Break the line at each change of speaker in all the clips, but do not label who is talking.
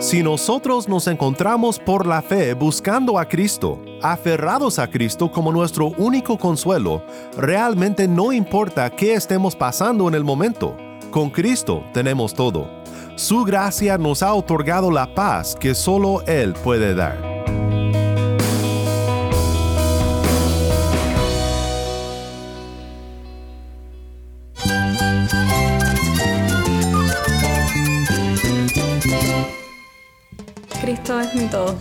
Si nosotros nos encontramos por la fe buscando a Cristo, aferrados a Cristo como nuestro único consuelo, realmente no importa qué estemos pasando en el momento, con Cristo tenemos todo. Su gracia nos ha otorgado la paz que solo Él puede dar.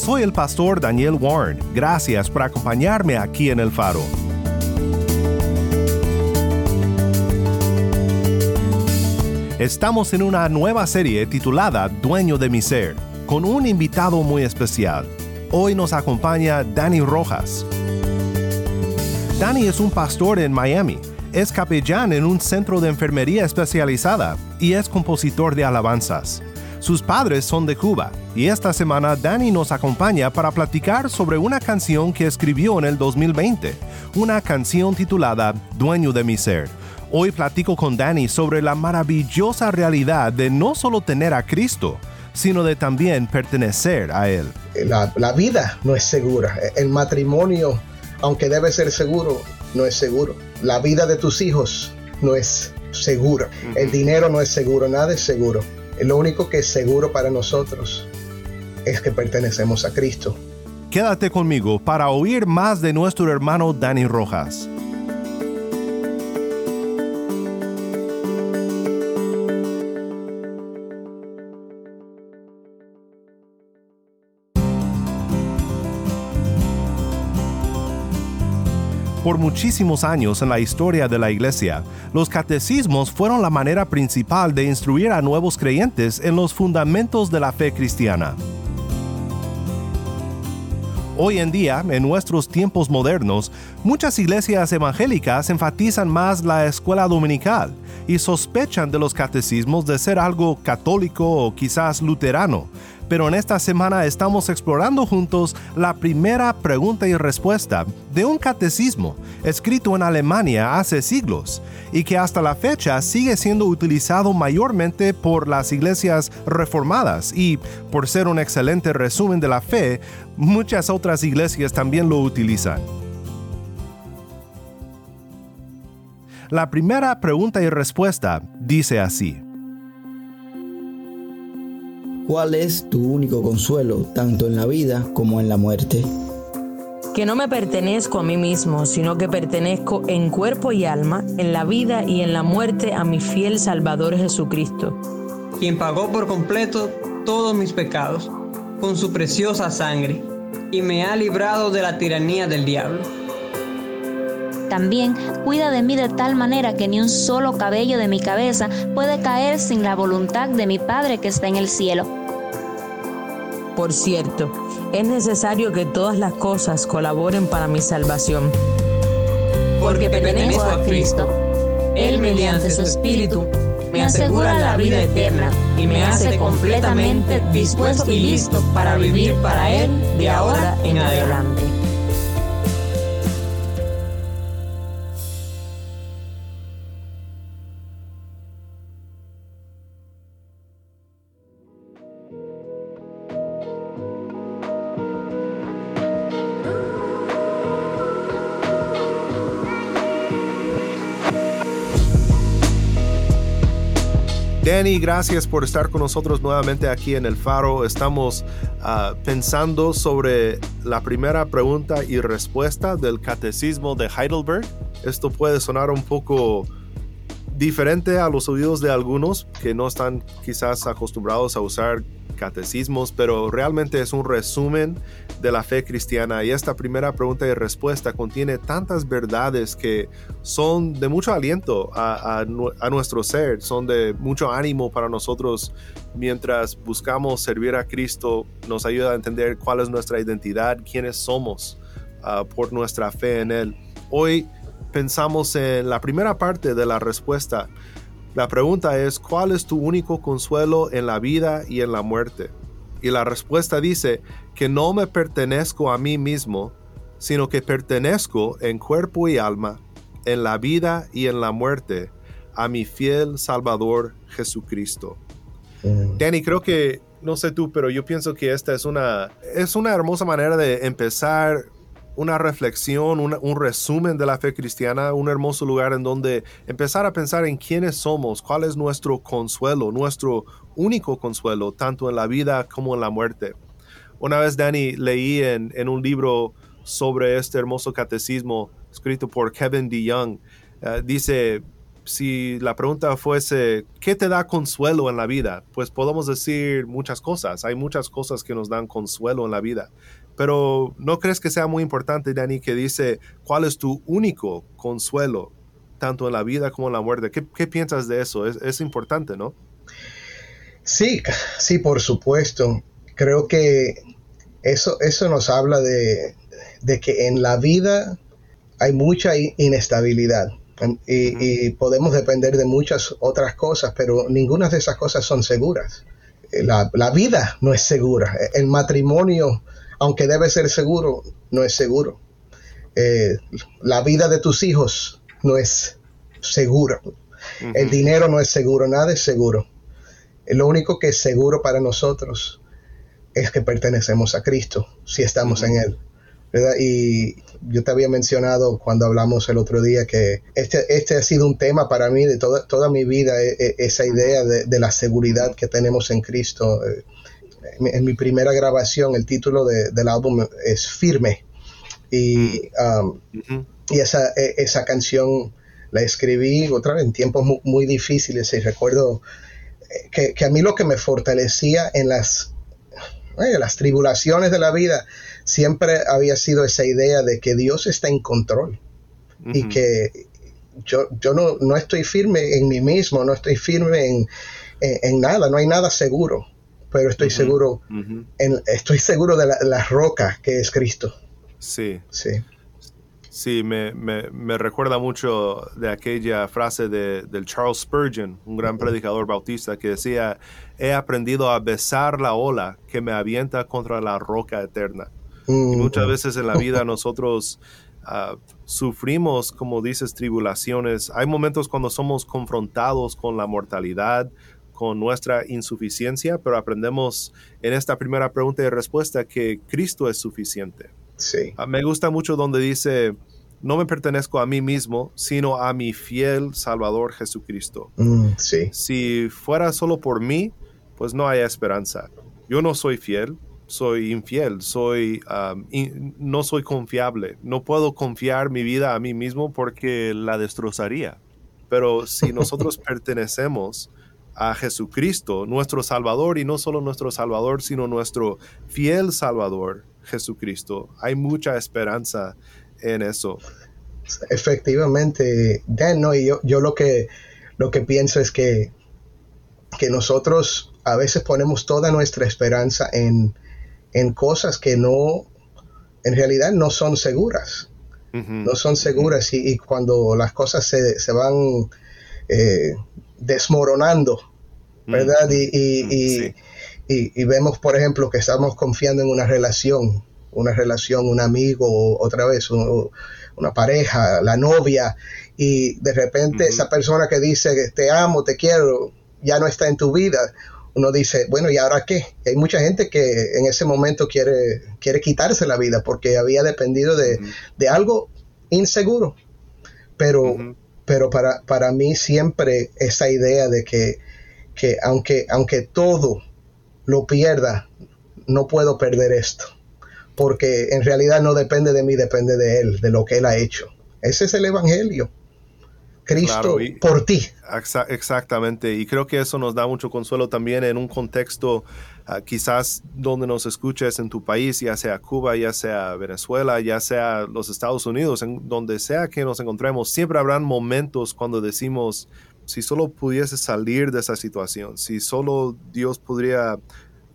Soy el pastor Daniel Warren. Gracias por acompañarme aquí en El Faro. Estamos en una nueva serie titulada Dueño de mi ser, con un invitado muy especial. Hoy nos acompaña Danny Rojas. Danny es un pastor en Miami, es capellán en un centro de enfermería especializada y es compositor de alabanzas. Sus padres son de Cuba y esta semana Danny nos acompaña para platicar sobre una canción que escribió en el 2020, una canción titulada Dueño de mi ser. Hoy platico con Danny sobre la maravillosa realidad de no solo tener a Cristo, sino de también pertenecer a Él.
La, la, vida no es segura. El matrimonio, aunque debe ser seguro, no es seguro. La vida de tus hijos no es segura. El dinero no es seguro, nada es seguro. Lo único que es seguro para nosotros es que pertenecemos a Cristo.
Quédate conmigo para oír más de nuestro hermano Danny Rojas. Por muchísimos años en la historia de la Iglesia, los catecismos fueron la manera principal de instruir a nuevos creyentes en los fundamentos de la fe cristiana. Hoy en día, en nuestros tiempos modernos, muchas iglesias evangélicas enfatizan más la escuela dominical y sospechan de los catecismos de ser algo católico o quizás luterano, pero en esta semana estamos explorando juntos la primera pregunta y respuesta de un catecismo escrito en Alemania hace siglos y que hasta la fecha sigue siendo utilizado mayormente por las iglesias reformadas y, por ser un excelente resumen de la fe, muchas otras iglesias también lo utilizan. La primera pregunta y respuesta dice así.
¿Cuál es tu único consuelo, tanto en la vida como en la muerte?
Que no me pertenezco a mí mismo, sino que pertenezco en cuerpo y alma, en la vida y en la muerte a mi fiel Salvador Jesucristo.
Quien pagó por completo todos mis pecados con su preciosa sangre y me ha librado de la tiranía del diablo.
También cuida de mí de tal manera que ni un solo cabello de mi cabeza puede caer sin la voluntad de mi Padre que está en el cielo.
Por cierto, es necesario que todas las cosas colaboren para mi salvación.
Porque pertenezco a Cristo. Él mediante su Espíritu me asegura la vida eterna y me hace completamente dispuesto y listo para vivir para Él de ahora en adelante.
Danny, gracias por estar con nosotros nuevamente aquí en El Faro. Estamos uh, pensando sobre la primera pregunta y respuesta del Catecismo de Heidelberg. Esto puede sonar un poco diferente a los oídos de algunos que no están quizás acostumbrados a usar catecismos, pero realmente es un resumen de la fe cristiana y esta primera pregunta y respuesta contiene tantas verdades que son de mucho aliento a, a nuestro ser, son de mucho ánimo para nosotros mientras buscamos servir a Cristo, nos ayuda a entender cuál es nuestra identidad, quiénes somos uh, por nuestra fe en Él. Hoy pensamos en la primera parte de la respuesta. La pregunta es, ¿cuál es tu único consuelo en la vida y en la muerte? Y la respuesta dice que no me pertenezco a mí mismo, sino que pertenezco en cuerpo y alma, en la vida y en la muerte, a mi fiel Salvador Jesucristo. Mm. Danny, creo que, no sé tú, pero yo pienso que esta es una, es una hermosa manera de empezar una reflexión, un resumen de la fe cristiana, un hermoso lugar en donde empezar a pensar en quiénes somos, cuál es nuestro consuelo, nuestro único consuelo, tanto en la vida como en la muerte. Una vez, Danny, leí en, un libro sobre este hermoso catecismo escrito por Kevin DeYoung. Uh, dice, si la pregunta fuese, ¿qué te da consuelo en la vida? Pues podemos decir muchas cosas. Hay muchas cosas que nos dan consuelo en la vida. Pero ¿no crees que sea muy importante, Dani, que dice cuál es tu único consuelo, tanto en la vida como en la muerte? ¿Qué, piensas de eso? Es, importante, ¿no?
Sí, sí, por supuesto. Creo que eso, eso nos habla de, que en la vida hay mucha inestabilidad. Y, podemos depender de muchas otras cosas, pero ninguna de esas cosas son seguras. La, la, vida no es segura. El matrimonio aunque debe ser seguro, no es seguro. Eh, la vida de tus hijos no es segura. El dinero no es seguro, nada es seguro. Lo único que es seguro para nosotros es que pertenecemos a Cristo, si estamos en Él. Y yo te había mencionado cuando hablamos el otro día que este, este ha sido un tema para mí de toda, toda mi vida, e, e, esa idea de, la seguridad que tenemos en Cristo. Eh, en mi primera grabación, el título del álbum es Firme. Y, um, y esa, e, esa canción la escribí otra vez en tiempos muy, difíciles. Y recuerdo eh, que, a mí lo que me fortalecía en las, eh, las tribulaciones de la vida siempre había sido esa idea de que Dios está en control. Y que yo, yo no, no, estoy firme en mí mismo, no estoy firme en, en nada, no hay nada seguro pero estoy seguro, estoy seguro de la, roca que es Cristo.
Sí. Sí. Sí, me, recuerda mucho de aquella frase de, del Charles Spurgeon, un gran predicador bautista, que decía, he aprendido a besar la ola que me avienta contra la roca eterna. Y muchas veces en la vida nosotros ah, sufrimos, como dices, tribulaciones. Hay momentos cuando somos confrontados con la mortalidad, con nuestra insuficiencia, pero aprendemos en esta primera pregunta y respuesta que Cristo es suficiente.
Sí.
Ah, me gusta mucho donde dice, no me pertenezco a mí mismo, sino a mi fiel Salvador Jesucristo.
Mm, sí.
Si fuera solo por mí, pues no hay esperanza. Yo no soy fiel, soy infiel, soy, no soy confiable. No puedo confiar mi vida a mí mismo porque la destrozaría. Pero si nosotros pertenecemos a Jesucristo, nuestro Salvador, y no solo nuestro Salvador, sino nuestro fiel Salvador, Jesucristo. Hay mucha esperanza en eso.
Efectivamente, Dan, no, y yo, yo lo que lo que pienso es que, que nosotros a veces ponemos toda nuestra esperanza en, cosas que no, en realidad no son seguras. No son seguras y, cuando las cosas se, se van eh, desmoronando ¿verdad? Y, y, vemos, por ejemplo, que estamos confiando en una relación, una relación, un amigo, otra vez, una pareja, la novia, y de repente esa persona que dice, te amo, te quiero, ya no está en tu vida. Uno dice, bueno, ¿y ahora qué? hay mucha gente que en ese momento quiere, quiere quitarse la vida porque había dependido de, algo inseguro. Pero, pero para, para mí siempre esa idea de que que aunque, aunque todo lo pierda, no puedo perder esto, porque en realidad no depende de mí, depende de Él, de lo que Él ha hecho. Ese es el Evangelio. Cristo por ti.
exactamente, y creo que eso nos da mucho consuelo también en un contexto ah, quizás donde nos escuches en tu país, ya sea Cuba, ya sea Venezuela, ya sea los Estados Unidos, en donde sea que nos encontremos, siempre habrán momentos cuando decimos, si solo pudiese salir de esa situación, si solo Dios podría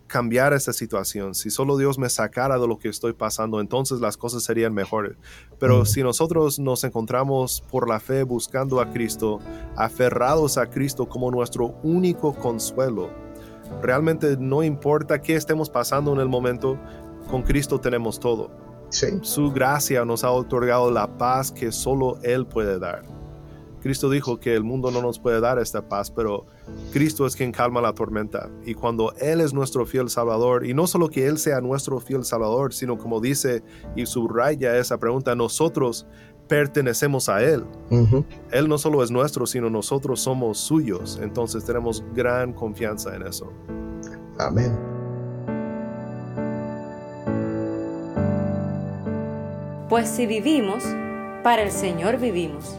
cambiar esa situación, si solo Dios me sacara de lo que estoy pasando, entonces las cosas serían mejores. Pero si nosotros nos encontramos por la fe buscando a Cristo, aferrados a Cristo como nuestro único consuelo, realmente no importa qué estemos pasando en el momento, con Cristo tenemos todo. Su gracia nos ha otorgado la paz que solo Él puede dar. Cristo dijo que el mundo no nos puede dar esta paz, pero Cristo es quien calma la tormenta. Y cuando Él es nuestro fiel Salvador, y no solo que Él sea nuestro fiel Salvador, sino como dice y subraya esa pregunta, nosotros pertenecemos a Él. Él no solo es nuestro, sino nosotros somos suyos. Entonces tenemos gran confianza en eso.
Amén.
Pues si vivimos, para el Señor vivimos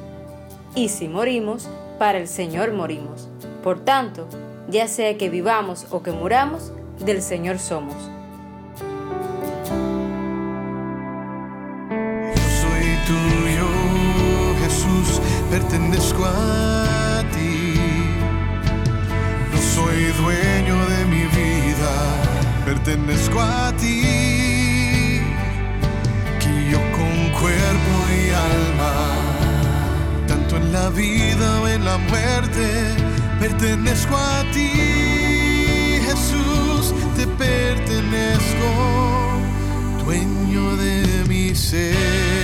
y si morimos, para el Señor morimos. Por tanto, ya sea que vivamos o que muramos, del Señor somos.
Yo soy tuyo, Jesús, pertenezco a ti. No soy dueño de mi vida, pertenezco a ti. Que yo con cuerpo y alma vida o en la muerte, pertenezco a ti, Jesús, te pertenezco, dueño de mi ser.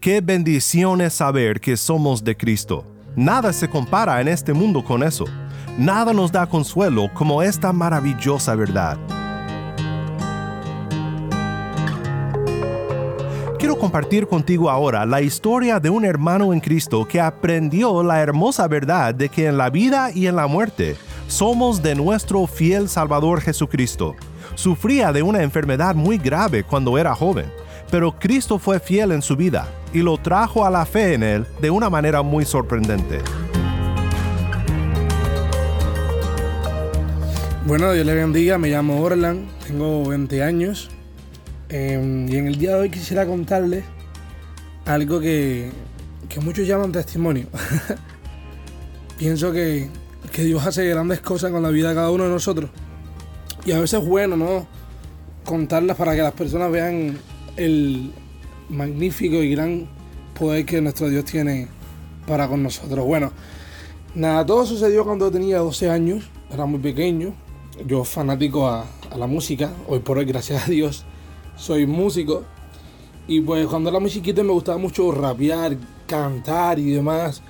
Qué bendición es saber que somos de Cristo. Nada se compara en este mundo con eso. Nada nos da consuelo como esta maravillosa verdad. Quiero compartir contigo ahora la historia de un hermano en Cristo que aprendió la hermosa verdad de que en la vida y en la muerte somos de nuestro fiel Salvador Jesucristo. Sufría de una enfermedad muy grave cuando era joven, pero Cristo fue fiel en su vida y lo trajo a la fe en él de una manera muy sorprendente.
Bueno, Dios le bendiga, me llamo Orlan, tengo 20 años em, y en el día de hoy quisiera contarles algo que, muchos llaman testimonio. Pienso que, Dios hace grandes cosas con la vida de cada uno de nosotros y a veces es bueno, ¿no? Contarlas para que las personas vean el magnífico y gran poder que nuestro Dios tiene para con nosotros. Bueno, nada, todo sucedió cuando tenía 12 años, era muy pequeño, yo fanático a, la música, hoy por hoy, gracias a Dios, soy músico. Y pues cuando era muy chiquito me gustaba mucho rapear, cantar y demás.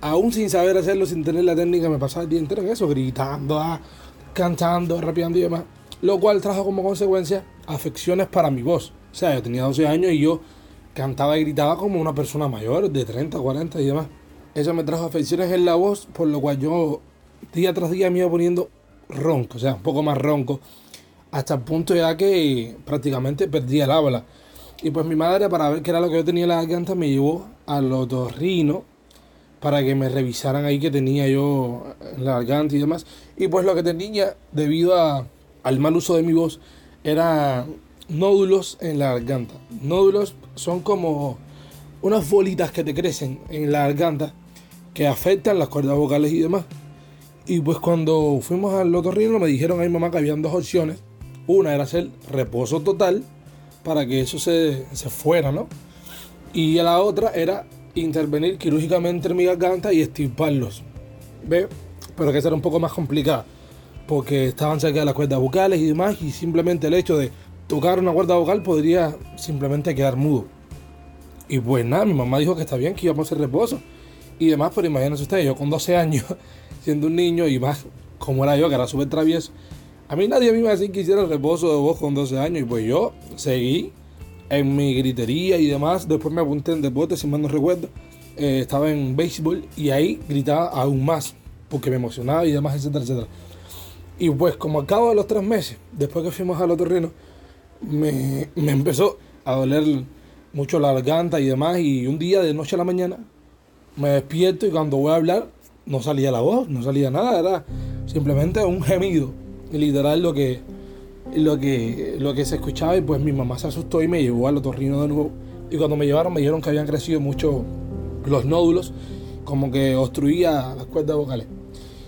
Aún sin saber hacerlo, sin tener la técnica, me pasaba el día entero en eso, gritando, ah, cantando, rapeando y demás. Lo cual trajo como consecuencia afecciones para mi voz. O sea, yo tenía 12 años y yo cantaba y gritaba como una persona mayor, de 30, 40 y demás. Eso me trajo afecciones en la voz, por lo cual yo día tras día me iba poniendo ronco, o sea, un poco más ronco, hasta el punto ya que prácticamente perdí el habla. Y pues mi madre, para ver qué era lo que yo tenía en la garganta, me llevó al otorrino para que me revisaran ahí que tenía yo en la garganta y demás. Y pues lo que tenía, debido a, al mal uso de mi voz, era nódulos en la garganta. Nódulos son como unas bolitas que te crecen en la garganta que afectan las cuerdas vocales y demás. Y pues cuando fuimos al otorrino me dijeron a mi mamá que habían dos opciones. Una era hacer reposo total para que eso se, fuera, ¿no? Y la otra era intervenir quirúrgicamente en mi garganta y estirparlos. ¿Ve? Pero que era un poco más complicada. Porque estaban cerca de las cuerdas vocales y demás. Y simplemente el hecho de tocar una cuerda vocal podría simplemente quedar mudo. Y pues nada, mi mamá dijo que está bien, que íbamos a hacer reposo. Y demás, pero imagínense ustedes, yo con 12 años siendo un niño y más como era yo, que era súper travieso. A mí nadie me iba a decir que hiciera el reposo de voz con 12 años y pues yo seguí en mi gritería y demás. Después me apunté en deporte, si mal no recuerdo. Eh, estaba en béisbol y ahí gritaba aún más porque me emocionaba y demás, etcétera. Y pues como al de los tres meses, después que fuimos al otorrino, me, me empezó a doler mucho la garganta y demás. Y un día de noche a la mañana me despierto y cuando voy a hablar no salía la voz, no salía nada, era simplemente un gemido. Literal lo que, lo que, lo que se escuchaba y pues mi mamá se asustó y me llevó al otorrino de nuevo. Y cuando me llevaron me dijeron que habían crecido mucho los nódulos, como que obstruía las cuerdas vocales.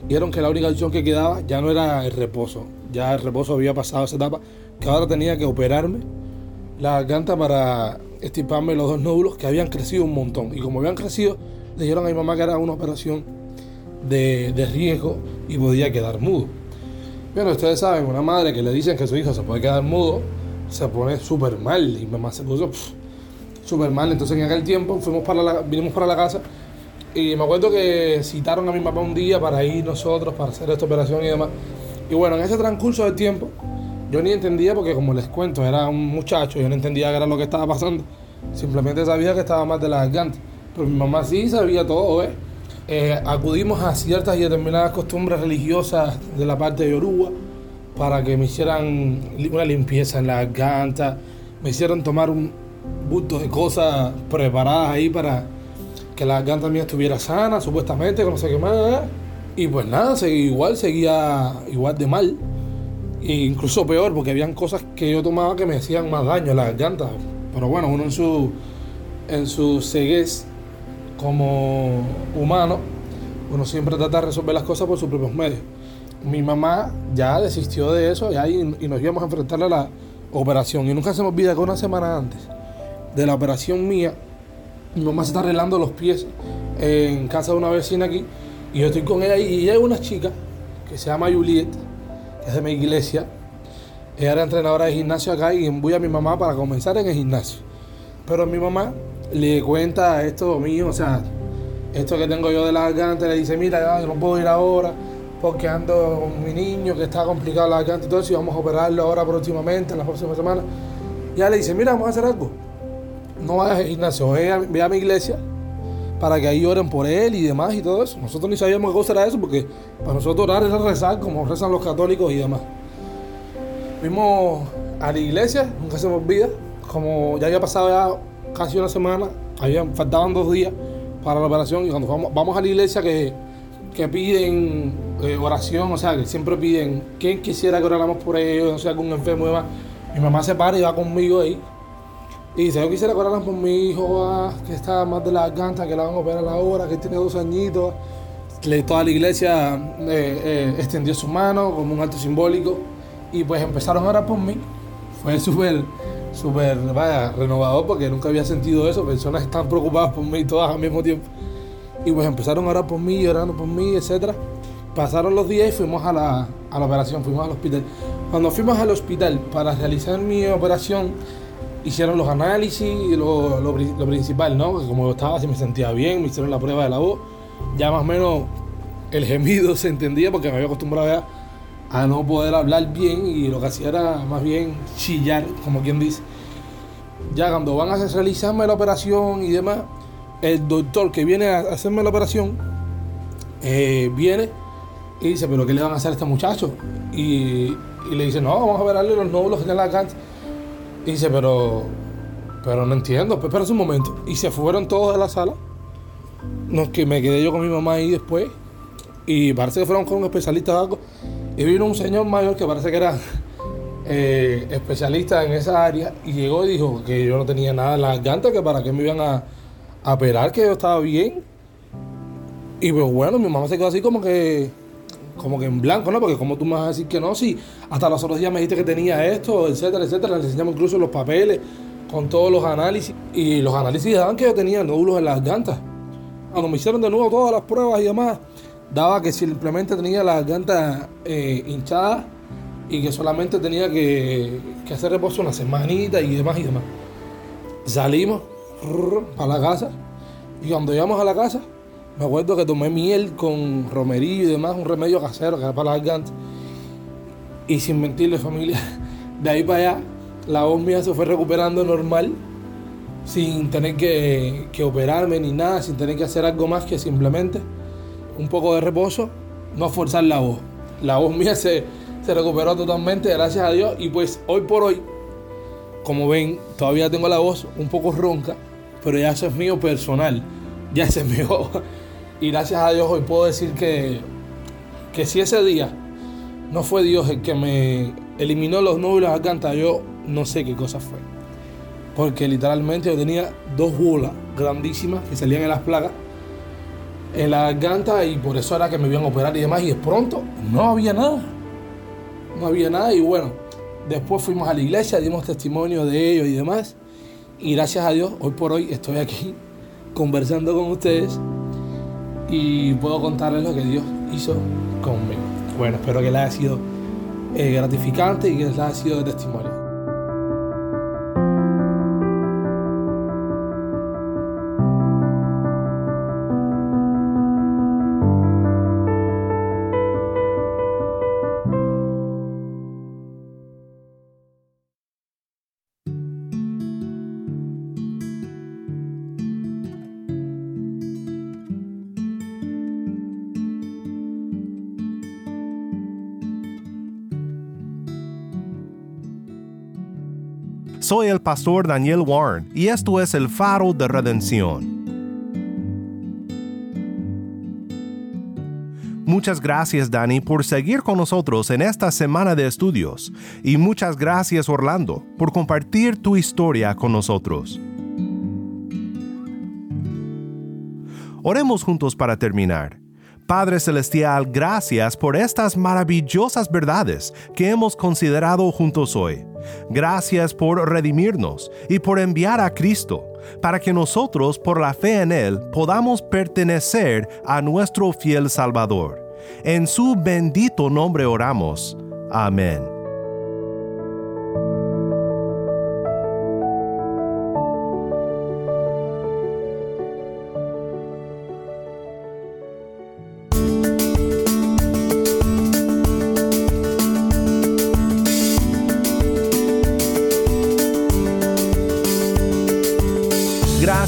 Dijeron que la única opción que quedaba ya no era el reposo, ya el reposo había pasado esa etapa, que ahora tenía que operarme la garganta para estiparme los dos nódulos que habían crecido un montón. Y como habían crecido, le dijeron a mi mamá que era una operación de, de riesgo y podía quedar mudo. Bueno, ustedes saben, una madre que le dicen que su hijo se puede quedar mudo, se pone súper mal. Y mi mamá se puso súper mal. Entonces en aquel tiempo fuimos para la, vinimos para la casa y me acuerdo que citaron a mi papá un día para ir nosotros, para hacer esta operación y demás. Y bueno, en ese transcurso del tiempo, yo ni entendía porque como les cuento, era un muchacho, yo no entendía qué era lo que estaba pasando. Simplemente sabía que estaba mal de la garganta. Pero mi mamá sí sabía todo, ¿eh? Eh, acudimos a ciertas y determinadas costumbres religiosas de la parte de Yoruba para que me hicieran una limpieza en la garganta, me hicieron tomar un bulto de cosas preparadas ahí para que la garganta mía estuviera sana, supuestamente, que no sé más. Y pues nada, igual seguía igual de mal. E incluso peor, porque habían cosas que yo tomaba que me hacían más daño en la garganta. Pero bueno, uno en su, en su ceguez como humano, uno siempre trata de resolver las cosas por sus propios medios. Mi mamá ya desistió de eso y, y nos íbamos a enfrentar a la operación. Y nunca se me olvida que una semana antes de la operación mía, mi mamá se está arreglando los pies en casa de una vecina aquí y yo estoy con ella y es una chica que se llama Juliet, que es de mi iglesia. Ella era entrenadora de gimnasio acá y voy a mi mamá para comenzar en el gimnasio. Pero mi mamá le cuenta esto mío, o sea, esto que tengo yo de la garganta, le dice, mira, yo no puedo ir ahora porque ando con mi niño que está complicado la garganta y todo eso y vamos a operarlo ahora próximamente, en las próximas semanas. Y ella le dice, mira, vamos a hacer algo. No vayas al gimnasio, ve a, ve a mi iglesia para que ahí oren por él y demás y todo eso. Nosotros ni sabíamos qué cosa era eso porque para nosotros orar es rezar como rezan los católicos y demás. Fuimos a la iglesia, nunca se me olvida, como ya había pasado ya casi una semana, habían, faltaban dos días para la operación y cuando vamos, vamos a la iglesia que, que piden eh, oración, o sea, que siempre piden, ¿quién quisiera que oráramos por ellos? No sé, algún enfermo y demás. Mi mamá se para y va conmigo ahí. Y dice, yo quisiera que oraran por mi hijo, ah, que está más de la garganta, que la van a operar ahora, que tiene dos añitos. Toda la iglesia eh, eh, extendió su mano como un acto simbólico y pues empezaron a orar por mí. Fue súper súper, vaya, renovador porque nunca había sentido eso, personas están preocupadas por mí todas al mismo tiempo. Y pues empezaron a orar por mí, orando por mí, etc. Pasaron los días y fuimos a la, a la operación, fuimos al hospital. Cuando fuimos al hospital para realizar mi operación, hicieron los análisis y lo, lo, lo principal, ¿no? Como yo estaba, si me sentía bien, me hicieron la prueba de la voz, ya más o menos el gemido se entendía porque me había acostumbrado ya a no poder hablar bien y lo que hacía era más bien chillar, como quien dice. Ya cuando van a realizarme la operación y demás, el doctor que viene a hacerme la operación eh, viene y dice, pero ¿qué le van a hacer a este muchacho? Y, y le dice, no, vamos a verle los nódulos que tiene la garganta. Y dice, pero, pero no entiendo, pues espera un momento. Y se fueron todos de la sala. No, que me quedé yo con mi mamá ahí después. Y parece que fueron con un especialista. Y vino un señor mayor que parece que era eh, especialista en esa área. Y llegó y dijo que yo no tenía nada en la garganta, que para qué me iban a, a operar, que yo estaba bien. Y pues bueno, mi mamá se quedó así como que como que en blanco, ¿no? Porque como tú me vas a decir que no, si hasta los otros días me dijiste que tenía esto, etcétera, etcétera, le enseñamos incluso los papeles con todos los análisis y los análisis daban que yo tenía nódulos en las garganta. Cuando me hicieron de nuevo todas las pruebas y demás, daba que simplemente tenía la garganta eh, hinchada y que solamente tenía que, que, hacer reposo una semanita y demás y demás. Salimos para la casa y cuando llegamos a la casa, me acuerdo que tomé miel con romerillo y demás, un remedio casero que era para la garganta. Y sin mentirle, familia, de ahí para allá, la voz mía se fue recuperando normal, sin tener que, que operarme ni nada, sin tener que hacer algo más que simplemente un poco de reposo, no forzar la voz. la voz mía se, se recuperó totalmente, gracias a Dios. Y pues hoy por hoy, como ven, todavía tengo la voz un poco ronca, pero ya eso es mío personal, ya es mío. Y gracias a Dios hoy puedo decir que, que si ese día no fue Dios el que me eliminó los nódulos garganta, yo no sé qué cosa fue. Porque literalmente yo tenía dos bolas grandísimas que salían en las plagas en la garganta y por eso era que me iban a operar y demás. Y de pronto no había nada. No había nada y bueno, después fuimos a la iglesia, dimos testimonio de ellos y demás. Y gracias a Dios, hoy por hoy estoy aquí conversando con ustedes y puedo contarles lo que Dios hizo conmigo. Bueno, espero que les haya sido eh, gratificante y que les haya sido de testimonio.
Soy el pastor Daniel Warren y esto es el faro de redención. Muchas gracias Dani por seguir con nosotros en esta semana de estudios y muchas gracias Orlando por compartir tu historia con nosotros. Oremos juntos para terminar. Padre Celestial, gracias por estas maravillosas verdades que hemos considerado juntos hoy. Gracias por redimirnos y por enviar a Cristo, para que nosotros, por la fe en Él, podamos pertenecer a nuestro fiel Salvador. En su bendito nombre oramos. Amén.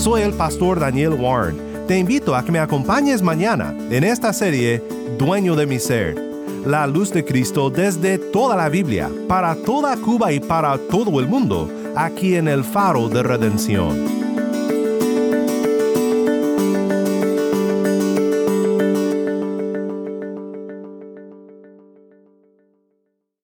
Soy el pastor Daniel Warren. Te invito a que me acompañes mañana en esta serie Dueño de mi Ser. La luz de Cristo desde toda la Biblia, para toda Cuba y para todo el mundo, aquí en el faro de redención.